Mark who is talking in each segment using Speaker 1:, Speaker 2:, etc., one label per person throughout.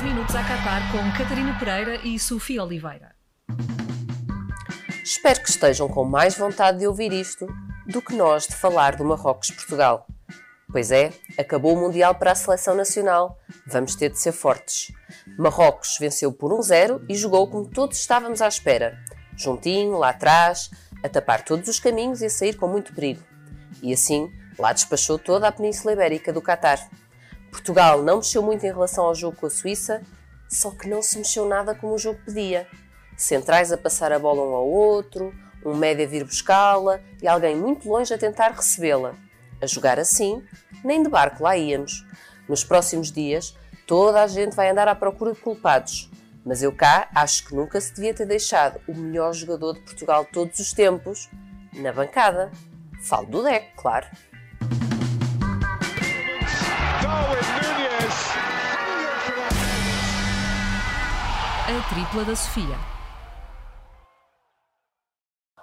Speaker 1: 10 minutos a Qatar com Catarina Pereira e Sofia Oliveira.
Speaker 2: Espero que estejam com mais vontade de ouvir isto do que nós de falar do Marrocos-Portugal. Pois é, acabou o Mundial para a seleção nacional. Vamos ter de ser fortes. Marrocos venceu por 1-0 e jogou como todos estávamos à espera. Juntinho, lá atrás, a tapar todos os caminhos e a sair com muito perigo. E assim, lá despachou toda a Península Ibérica do Catar. Portugal não mexeu muito em relação ao jogo com a Suíça, só que não se mexeu nada como o jogo pedia. Centrais a passar a bola um ao outro, um médio a vir buscá-la e alguém muito longe a tentar recebê-la. A jogar assim, nem de barco lá íamos. Nos próximos dias, toda a gente vai andar à procura de culpados. Mas eu cá acho que nunca se devia ter deixado o melhor jogador de Portugal de todos os tempos na bancada. Falo do deck, claro.
Speaker 1: Tripla da Sofia.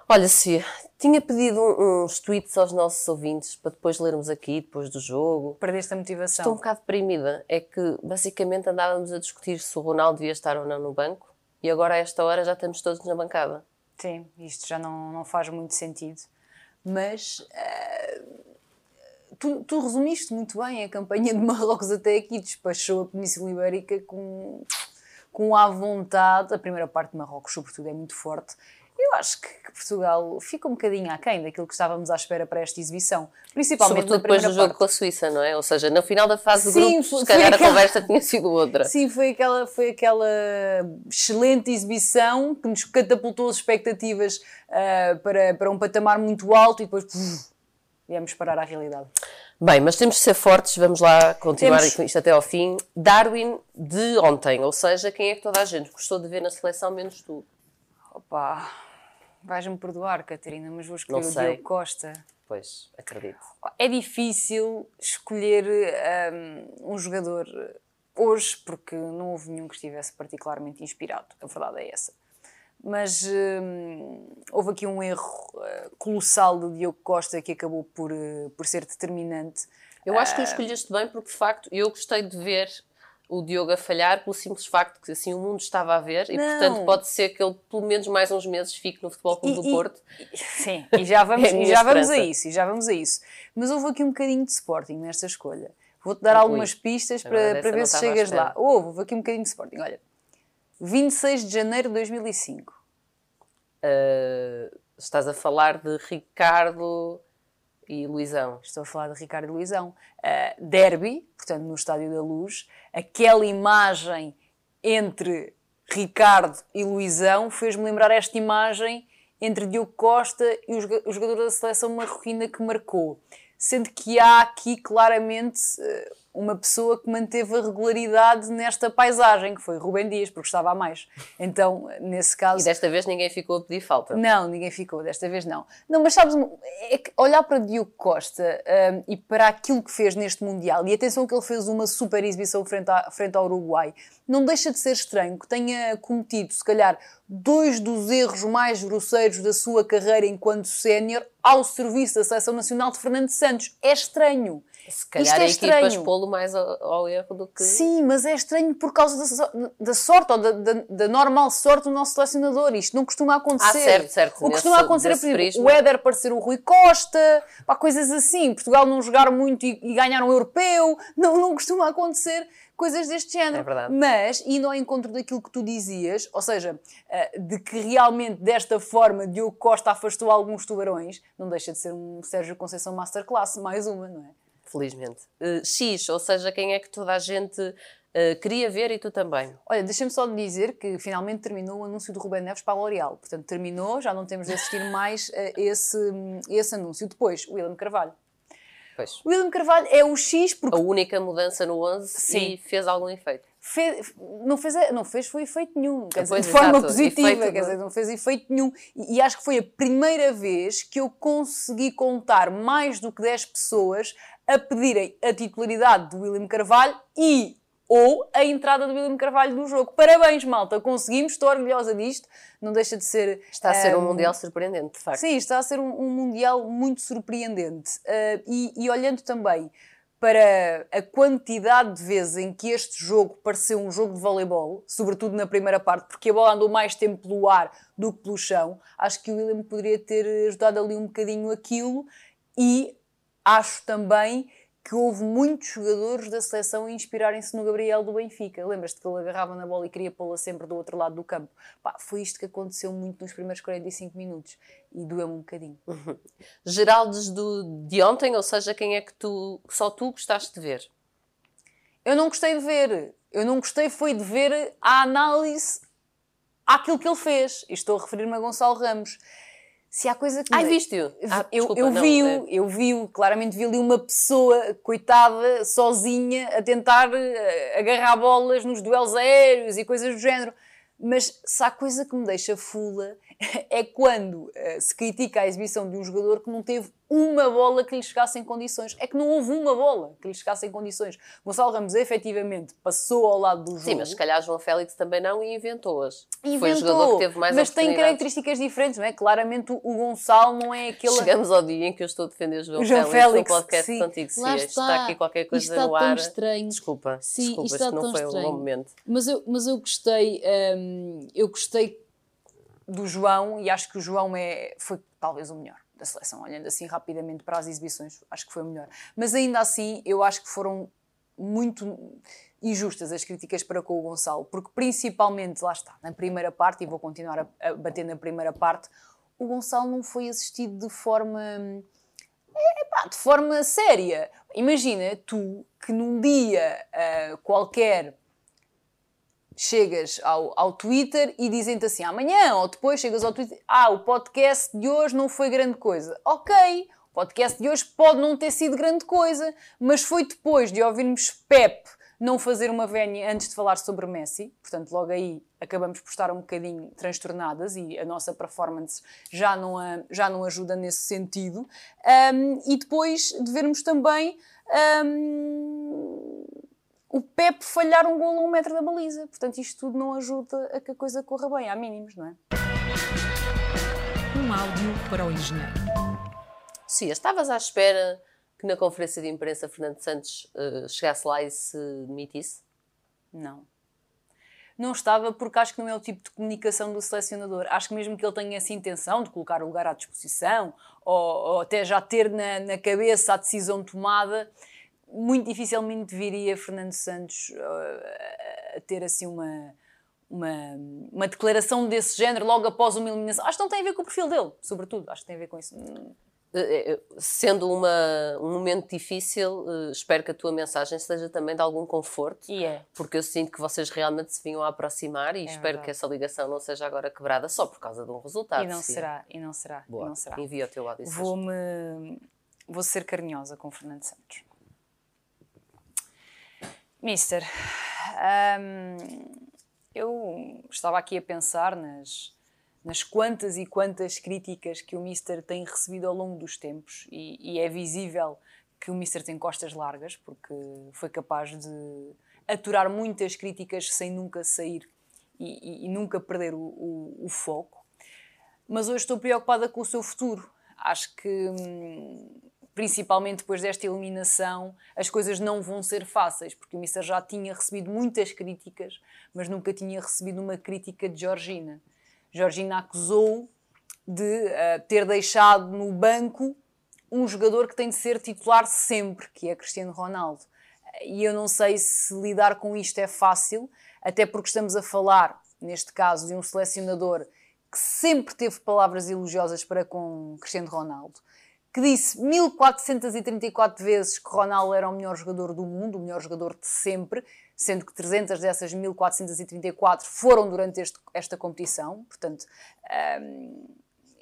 Speaker 2: Olha, Sofia, tinha pedido uns tweets aos nossos ouvintes para depois lermos aqui, depois do jogo.
Speaker 3: Perdeste a motivação.
Speaker 2: Estou um bocado deprimida. É que basicamente andávamos a discutir se o Ronaldo devia estar ou não no banco e agora a esta hora já estamos todos na bancada.
Speaker 3: Sim, isto já não, não faz muito sentido. Mas uh, tu, tu, resumiste muito bem a campanha de Marrocos até aqui, despachou a Península Ibérica com, com à vontade. A primeira parte de Marrocos, sobretudo, é muito forte eu acho que Portugal fica um bocadinho aquém daquilo que estávamos à espera para esta exibição. Principalmente
Speaker 2: Sobretudo depois do jogo parte. com a Suíça, não é? Ou seja, no final da fase Sim, do grupo, se calhar aquela... a conversa tinha sido outra.
Speaker 3: Sim, foi aquela, foi aquela excelente exibição que nos catapultou as expectativas uh, para, para um patamar muito alto e depois puf, viemos parar à realidade.
Speaker 2: Bem, mas temos de ser fortes, vamos lá continuar temos... isto até ao fim. Darwin de ontem, ou seja, quem é que toda a gente gostou de ver na seleção, menos tu?
Speaker 3: Opa, Vais-me perdoar, Catarina, mas vou escolher o Diogo Costa.
Speaker 2: Pois, acredito.
Speaker 3: É difícil escolher um, um, jogador hoje, porque não houve nenhum que estivesse particularmente inspirado. A verdade é essa. Mas um, houve aqui um erro uh, colossal do Diogo Costa que acabou por, uh, por ser determinante.
Speaker 2: Eu acho que o hum, escolheste bem, porque de facto eu gostei de ver o Diogo a falhar pelo simples facto que assim o mundo estava a ver e não. portanto pode ser que ele pelo menos mais uns meses fique no Futebol Clube do Porto.
Speaker 3: E, sim, e já vamos, é e já vamos a isso, e já vamos a isso. Mas houve aqui um bocadinho de Sporting nesta escolha. Vou-te dar algumas pistas para, para ver se chegas lá. Houve, houve aqui um bocadinho de Sporting. Olha, 26 de janeiro de 2005.
Speaker 2: Uh, estás a falar de Ricardo e Luizão.
Speaker 3: Estou a falar de Ricardo e Luizão. Uh, derby, portanto, no Estádio da Luz, aquela imagem entre Ricardo e Luizão fez-me lembrar esta imagem entre Diogo Costa e o jogador da seleção marroquina que marcou. Sendo que há aqui claramente uh, uma pessoa que manteve a regularidade nesta paisagem, que foi Rubem Dias, porque estava a mais. Então, nesse caso.
Speaker 2: E desta vez ninguém ficou a pedir falta?
Speaker 3: Não, ninguém ficou, desta vez não. Não, mas sabes, é olhar para Diogo Costa um, e para aquilo que fez neste Mundial, e atenção que ele fez uma super exibição frente, a, frente ao Uruguai, não deixa de ser estranho que tenha cometido, se calhar, dois dos erros mais grosseiros da sua carreira enquanto sénior ao serviço da Seleção Nacional de Fernando Santos. É estranho.
Speaker 2: Se calhar é a equipa expô-lo mais ao, ao, erro do que.
Speaker 3: Sim, mas é estranho por causa da, da sorte ou da, da, da, normal sorte do nosso selecionador. Isto não costuma acontecer. Ah,
Speaker 2: certo, certo.
Speaker 3: O que costuma acontecer é, por exemplo, o Éder parecer o Rui Costa, pá, coisas assim. Portugal não jogar muito e, e ganhar um europeu. Não, não costuma acontecer coisas deste género.
Speaker 2: É verdade.
Speaker 3: Mas, indo ao encontro daquilo que tu dizias, ou seja, eh, de que realmente desta forma Diogo Costa afastou alguns tubarões, não deixa de ser um Sérgio Conceição Masterclass, mais uma, não é?
Speaker 2: Felizmente. Uh, X, ou seja, quem é que toda a gente uh, queria ver e tu também.
Speaker 3: Olha, deixa-me só dizer que finalmente terminou o anúncio do Rubén Neves para a L'Oréal. Portanto, terminou, já não temos de assistir mais a esse, esse anúncio. Depois, William Carvalho.
Speaker 2: Pois.
Speaker 3: O William Carvalho é o X porque...
Speaker 2: A única mudança no 11 Sim. e fez algum efeito.
Speaker 3: Fez, não, fez, não fez foi efeito nenhum, quer dizer, de forma positiva, efeito quer dizer, não fez efeito nenhum. E, e, acho que foi a primeira vez que eu consegui contar mais do que 10 pessoas a pedirem a titularidade do William Carvalho e ou a entrada do William Carvalho no jogo. Parabéns, malta, conseguimos, estou orgulhosa disto. Não deixa de ser.
Speaker 2: Está a ser um, um Mundial surpreendente, de facto.
Speaker 3: Sim, está a ser um, um Mundial muito surpreendente. Uh, e, e, olhando também para a quantidade de vezes em que este jogo pareceu um jogo de voleibol, sobretudo na primeira parte, porque a bola andou mais tempo pelo ar do que pelo chão, acho que o William poderia ter ajudado ali um bocadinho aquilo e acho também que houve muitos jogadores da seleção a inspirarem-se no Gabriel do Benfica. Lembras-te que ele agarrava na bola e queria pô-la sempre do outro lado do campo? Pá, foi isto que aconteceu muito nos primeiros 45 minutos e doeu-me um bocadinho.
Speaker 2: Uhum. Geraldes do, de ontem, ou seja, quem é que tu, só tu gostaste de ver?
Speaker 3: Eu não gostei de ver. Eu não gostei foi de ver a análise àquilo que ele fez. E estou a referir-me a Gonçalo Ramos se há coisa que.
Speaker 2: Ai, viste-o?
Speaker 3: Ah, eu, eu vi-o, é... eu vi-o, claramente vi ali uma pessoa, coitada, sozinha, a tentar eh, agarrar bolas nos duelos aéreos e coisas do género. Mas se há coisa que me deixa fula é quando uh, se critica a exibição de um jogador que não teve uma bola que lhe chegasse em condições. É que não houve uma bola que lhe chegasse em condições. Gonçalo Ramos efetivamente passou ao lado do jogo.
Speaker 2: Sim, mas se calhar João Félix também não e inventou-as. Inventou, Foi o jogador que teve mais
Speaker 3: Mas tem características diferentes, não é? Claramente o Gonçalo não é aquele...
Speaker 2: Chegamos ao dia em que eu estou a defender o João, o João Félix, Félix no podcast sim. contigo. Lá está. está aqui qualquer coisa
Speaker 4: está
Speaker 2: no ar.
Speaker 4: Tão estranho.
Speaker 2: Desculpa, sim, desculpa, está não foi estranho. um bom momento.
Speaker 4: Mas eu, mas eu gostei, hum, eu gostei
Speaker 3: do João e acho que o João é, foi talvez o melhor da seleção, olhando assim rapidamente para as exibições, acho que foi melhor. Mas ainda assim, eu acho que foram muito injustas as críticas para com o Gonçalo, porque principalmente, lá está, na primeira parte, e vou continuar a, a bater na primeira parte, o Gonçalo não foi assistido de forma. É, de forma séria. Imagina tu que num dia uh, qualquer chegas ao, ao Twitter e dizem-te assim, amanhã ou depois chegas ao Twitter, ah, o podcast de hoje não foi grande coisa. Ok, o podcast de hoje pode não ter sido grande coisa, mas foi depois de ouvirmos Pep não fazer uma vénia antes de falar sobre Messi, portanto, logo aí acabamos por estar um bocadinho transtornadas e a nossa performance já não, a, já não ajuda nesse sentido. Um, e depois de vermos também. Um, o Pep falhar um golo a um metro da baliza. Portanto, isto tudo não ajuda a que a coisa corra bem, há mínimos, não é?
Speaker 1: Um áudio para o engenheiro.
Speaker 2: Sim, estavas à espera que na conferência de imprensa Fernando Santos uh, chegasse lá e se demitisse?
Speaker 3: Não. Não estava porque acho que não é o tipo de comunicação do selecionador. Acho que mesmo que ele tenha essa intenção de colocar o lugar à disposição ou, ou até já ter na, na cabeça a decisão tomada, muito dificilmente viria Fernando Santos uh, a ter assim uma, uma, uma declaração desse género logo após uma eliminação. Acho que não tem a ver com o perfil dele, sobretudo. Acho que tem a ver com isso.
Speaker 2: Eh, eh, sendo uma, um momento difícil, espero que a tua mensagem seja também de algum conforto.
Speaker 3: E é.
Speaker 2: Porque eu sinto que vocês realmente se vinham a aproximar e é espero verdade. que essa ligação não seja agora quebrada só por causa de um resultado.
Speaker 3: E não será, e não será.
Speaker 2: Boa.
Speaker 3: E não será.
Speaker 2: Envia o teu áudio.
Speaker 3: Vou-me. Vou ser carinhosa com Fernando Santos. Mister, eu estava aqui a pensar nas, nas quantas e quantas críticas que o Mister tem recebido ao longo dos tempos e, e é visível que o Mister tem costas largas porque foi capaz de aturar muitas críticas sem nunca sair e, e, e nunca perder o, o, o, foco. Mas hoje estou preocupada com o seu futuro. Acho que hum, principalmente depois desta eliminação, as coisas não vão ser fáceis, porque o Mister já tinha recebido muitas críticas, mas nunca tinha recebido uma crítica de Georgina. Georgina acusou de uh, ter deixado no banco um jogador que tem de ser titular sempre, que é Cristiano Ronaldo. E eu não sei se lidar com isto é fácil, até porque estamos a falar, neste caso, de um selecionador que sempre teve palavras elogiosas para com Cristiano Ronaldo que disse 1434 vezes que Ronaldo era o melhor jogador do mundo, o melhor jogador de sempre, sendo que 300 dessas 1434 foram durante este, esta competição. Portanto, um,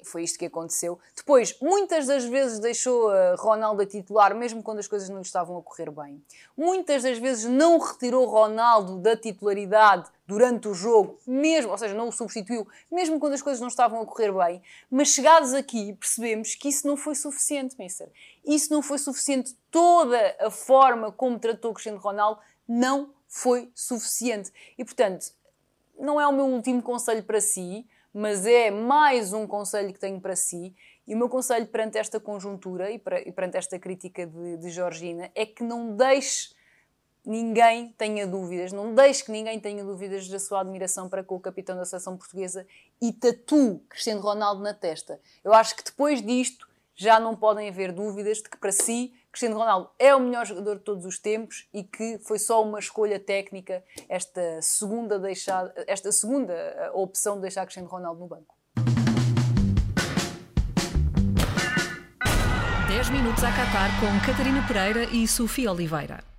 Speaker 3: foi isto que aconteceu. Depois, muitas das vezes deixou uh, Ronaldo a titular, mesmo quando as coisas não lhe estavam a correr bem. Muitas das vezes não retirou Ronaldo da titularidade durante o jogo, mesmo, ou seja, não o substituiu, mesmo quando as coisas não estavam a correr bem. Mas chegados aqui, percebemos que isso não foi suficiente, Mister. Isso não foi suficiente. Toda a forma como tratou Cristiano Ronaldo não foi suficiente. E, portanto, não é o meu último conselho para si, mas é mais um conselho que tenho para si, E o meu conselho perante esta conjuntura e, para, e perante esta crítica de, de Georgina é que não deixe ninguém tenha dúvidas, não deixe que ninguém tenha dúvidas da sua admiração para com o capitão da seleção portuguesa e tatue Cristiano Ronaldo na testa. Eu acho que depois disto já não podem haver dúvidas de que para si Cristiano Ronaldo é o melhor jogador de todos os tempos e que foi só uma escolha técnica esta segunda deixada, esta segunda eh, opção de deixar Cristiano Ronaldo no banco.
Speaker 1: 10 minutos a Qatar com Catarina Pereira e Sofia Oliveira.